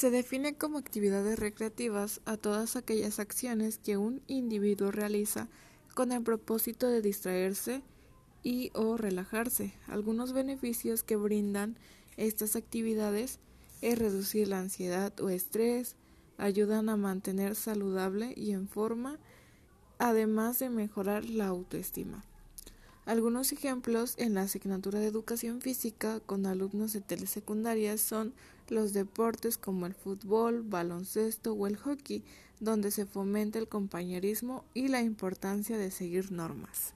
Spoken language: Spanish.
Se define como actividades recreativas a todas aquellas acciones que un individuo realiza con el propósito de distraerse y o relajarse. Algunos beneficios que brindan estas actividades es reducir la ansiedad o estrés, ayudan a mantener saludable y en forma, además de mejorar la autoestima. Algunos ejemplos en la asignatura de educación física con alumnos de telesecundaria son los deportes como el fútbol, baloncesto o el hockey, donde se fomenta el compañerismo y la importancia de seguir normas.